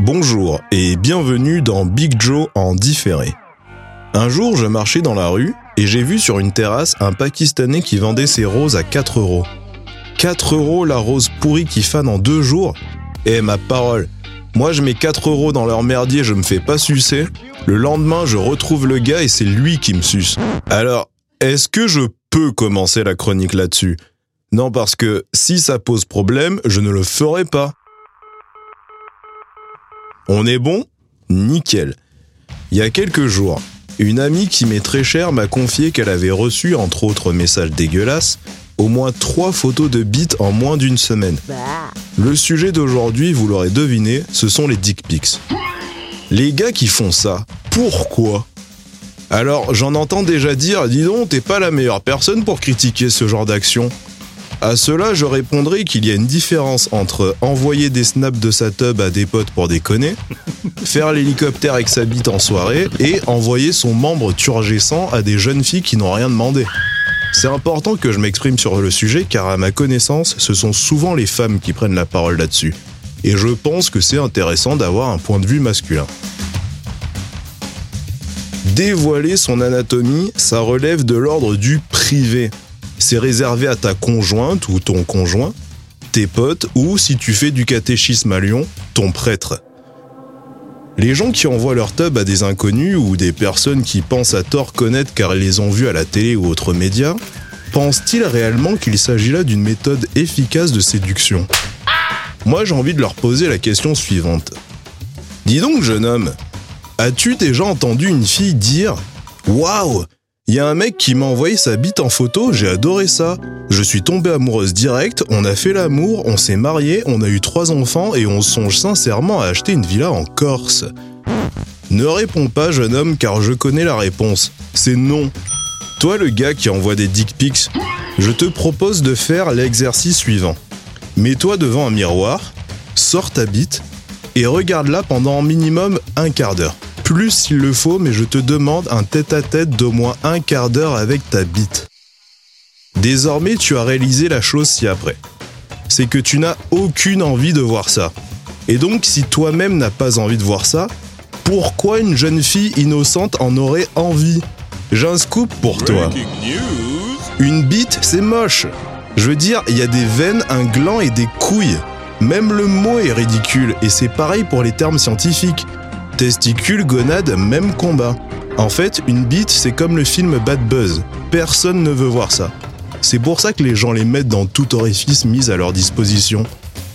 Bonjour et bienvenue dans Big Joe en différé. Un jour, je marchais dans la rue et j'ai vu sur une terrasse un Pakistanais qui vendait ses roses à 4 euros. 4 euros la rose pourrie qui fane en deux jours? Eh ma parole Moi je mets 4 euros dans leur merdier, et je me fais pas sucer. Le lendemain, je retrouve le gars et c'est lui qui me suce. Alors, est-ce que je peux commencer la chronique là-dessus? Non, parce que si ça pose problème, je ne le ferai pas. On est bon? Nickel. Il y a quelques jours, une amie qui m'est très chère m'a confié qu'elle avait reçu, entre autres messages dégueulasses, au moins trois photos de bites en moins d'une semaine. Le sujet d'aujourd'hui, vous l'aurez deviné, ce sont les dick pics. Les gars qui font ça, pourquoi? Alors, j'en entends déjà dire, dis donc, t'es pas la meilleure personne pour critiquer ce genre d'action. À cela, je répondrai qu'il y a une différence entre envoyer des snaps de sa tub à des potes pour déconner, faire l'hélicoptère avec sa bite en soirée et envoyer son membre turgescent à des jeunes filles qui n'ont rien demandé. C'est important que je m'exprime sur le sujet car à ma connaissance, ce sont souvent les femmes qui prennent la parole là-dessus. Et je pense que c'est intéressant d'avoir un point de vue masculin. Dévoiler son anatomie, ça relève de l'ordre du privé. C'est réservé à ta conjointe ou ton conjoint, tes potes ou, si tu fais du catéchisme à Lyon, ton prêtre. Les gens qui envoient leur tub à des inconnus ou des personnes qui pensent à tort connaître car ils les ont vus à la télé ou autres médias, pensent-ils réellement qu'il s'agit là d'une méthode efficace de séduction? Moi j'ai envie de leur poser la question suivante. Dis donc jeune homme, as-tu déjà entendu une fille dire Waouh il y a un mec qui m'a envoyé sa bite en photo, j'ai adoré ça. Je suis tombée amoureuse direct, on a fait l'amour, on s'est marié, on a eu trois enfants et on songe sincèrement à acheter une villa en Corse. Ne réponds pas, jeune homme, car je connais la réponse. C'est non. Toi, le gars qui envoie des dick pics, je te propose de faire l'exercice suivant. Mets-toi devant un miroir, sors ta bite et regarde-la pendant minimum un quart d'heure plus s'il le faut, mais je te demande un tête-à-tête d'au moins un quart d'heure avec ta bite. Désormais, tu as réalisé la chose ci-après. C'est que tu n'as aucune envie de voir ça. Et donc, si toi-même n'as pas envie de voir ça, pourquoi une jeune fille innocente en aurait envie? J'ai un scoop pour toi. Une bite, c'est moche. Je veux dire, il y a des veines, un gland et des couilles. Même le mot est ridicule, et c'est pareil pour les termes scientifiques. Testicules, gonades, même combat. En fait, une bite, c'est comme le film Bad Buzz. Personne ne veut voir ça. C'est pour ça que les gens les mettent dans tout orifice mis à leur disposition.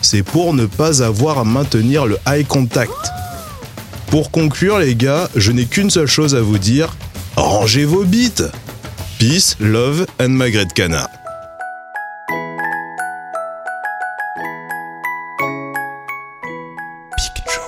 C'est pour ne pas avoir à maintenir le eye contact. Pour conclure, les gars, je n'ai qu'une seule chose à vous dire rangez vos bites Peace, love and Magret Canard. Big Joe,